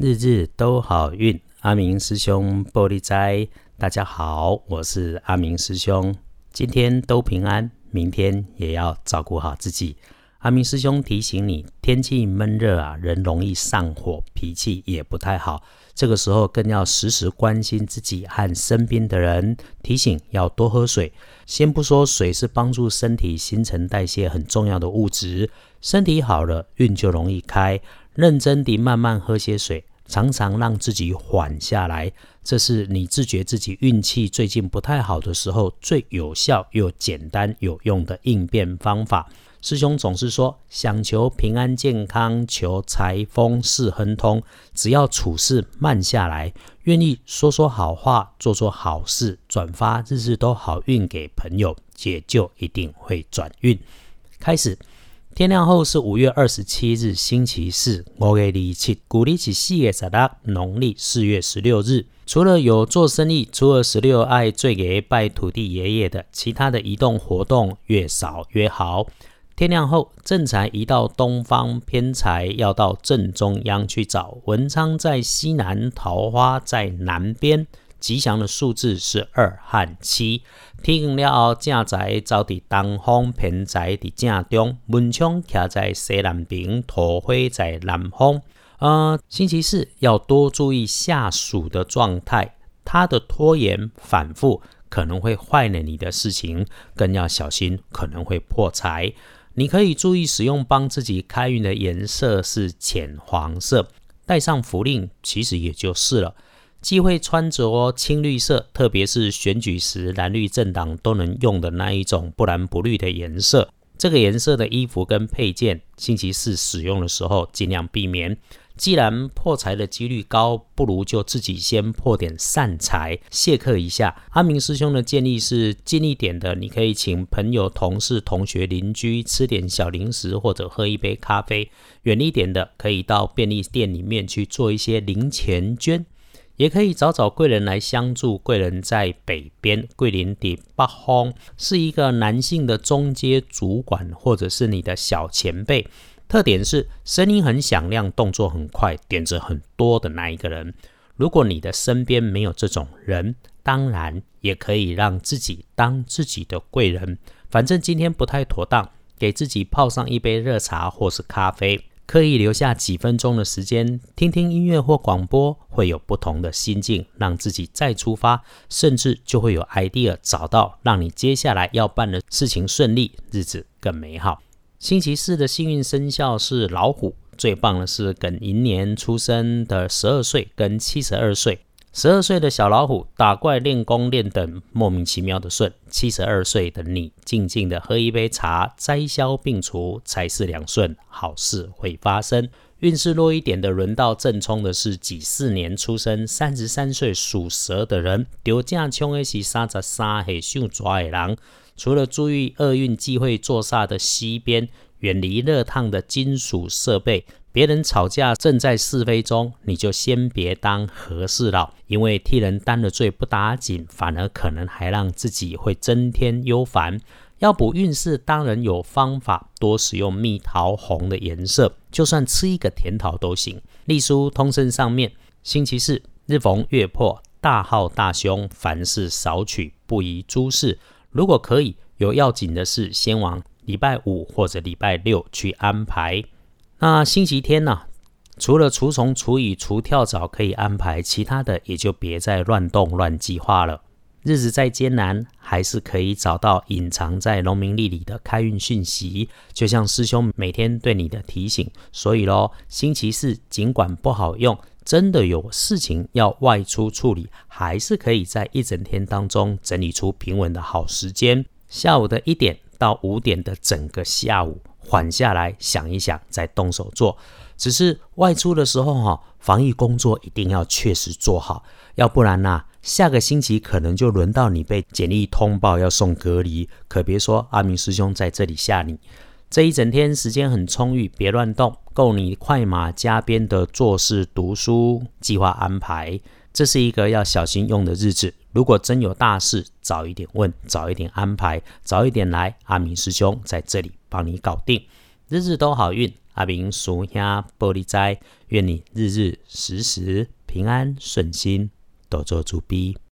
日日都好运，阿明师兄玻璃斋，大家好，我是阿明师兄。今天都平安，明天也要照顾好自己。阿明师兄提醒你，天气闷热啊，人容易上火，脾气也不太好。这个时候更要时时关心自己和身边的人，提醒要多喝水。先不说水是帮助身体新陈代谢很重要的物质，身体好了，运就容易开。认真地慢慢喝些水，常常让自己缓下来，这是你自觉自己运气最近不太好的时候最有效又简单有用的应变方法。师兄总是说，想求平安健康，求财丰事亨通，只要处事慢下来，愿意说说好话，做做好事，转发日日都好运给朋友，也就一定会转运。开始。天亮后是五月二十七日，星期四。五月二七，古历是四月十六，农历四月十六日。除了有做生意，初二十六爱最给拜土地爷爷的，其他的移动活动越少越好。天亮后，正财移到东方，偏财要到正中央去找。文昌在西南，桃花在南边。吉祥的数字是二和七。天亮了后，正在走伫东方，偏在伫正中。门窗徛在西南边，桃花在南方。呃，星期四要多注意下属的状态，他的拖延反复可能会坏了你的事情，更要小心可能会破财。你可以注意使用帮自己开运的颜色是浅黄色，带上符令其实也就是了。忌讳穿着青绿色，特别是选举时蓝绿政党都能用的那一种不蓝不绿的颜色。这个颜色的衣服跟配件，星期四使用的时候尽量避免。既然破财的几率高，不如就自己先破点善财，谢客一下。阿明师兄的建议是，近一点的你可以请朋友、同事、同学、邻居吃点小零食或者喝一杯咖啡；远一点的可以到便利店里面去做一些零钱捐。也可以找找贵人来相助。贵人在北边，桂林的北方是一个男性的中阶主管，或者是你的小前辈。特点是声音很响亮，动作很快，点子很多的那一个人。如果你的身边没有这种人，当然也可以让自己当自己的贵人。反正今天不太妥当，给自己泡上一杯热茶或是咖啡。刻意留下几分钟的时间，听听音乐或广播，会有不同的心境，让自己再出发，甚至就会有 idea 找到，让你接下来要办的事情顺利，日子更美好。星期四的幸运生肖是老虎，最棒的是庚寅年出生的十二岁跟七十二岁。十二岁的小老虎打怪练功练等莫名其妙的顺，七十二岁的你静静的喝一杯茶，灾消病除，财势两顺，好事会发生。运势弱一点的，轮到正冲的是己巳年出生，三十三岁属蛇的人。丢架冲的是三十三岁属抓的人，除了注意厄运忌讳坐煞的西边，远离热烫的金属设备。别人吵架正在是非中，你就先别当和事佬，因为替人担了罪不打紧，反而可能还让自己会增添忧烦。要补运势，当然有方法，多使用蜜桃红的颜色，就算吃一个甜桃都行。隶书通身上面，星期四日逢月破，大号大凶，凡事少取，不宜诸事。如果可以有要紧的事，先往礼拜五或者礼拜六去安排。那星期天呢？除了除虫、除蚁、除跳蚤可以安排，其他的也就别再乱动、乱计划了。日子再艰难，还是可以找到隐藏在农民历里的开运讯息，就像师兄每天对你的提醒。所以咯，星期四尽管不好用，真的有事情要外出处理，还是可以在一整天当中整理出平稳的好时间。下午的一点到五点的整个下午。缓下来想一想，再动手做。只是外出的时候哈，防疫工作一定要确实做好，要不然呐，下个星期可能就轮到你被简历通报要送隔离。可别说阿明师兄在这里吓你。这一整天时间很充裕，别乱动，够你快马加鞭的做事、读书、计划安排。这是一个要小心用的日子。如果真有大事，早一点问，早一点安排，早一点来，阿明师兄在这里帮你搞定。日日都好运。阿明叔兄玻璃斋，愿你日日时时平安顺心，多做主逼。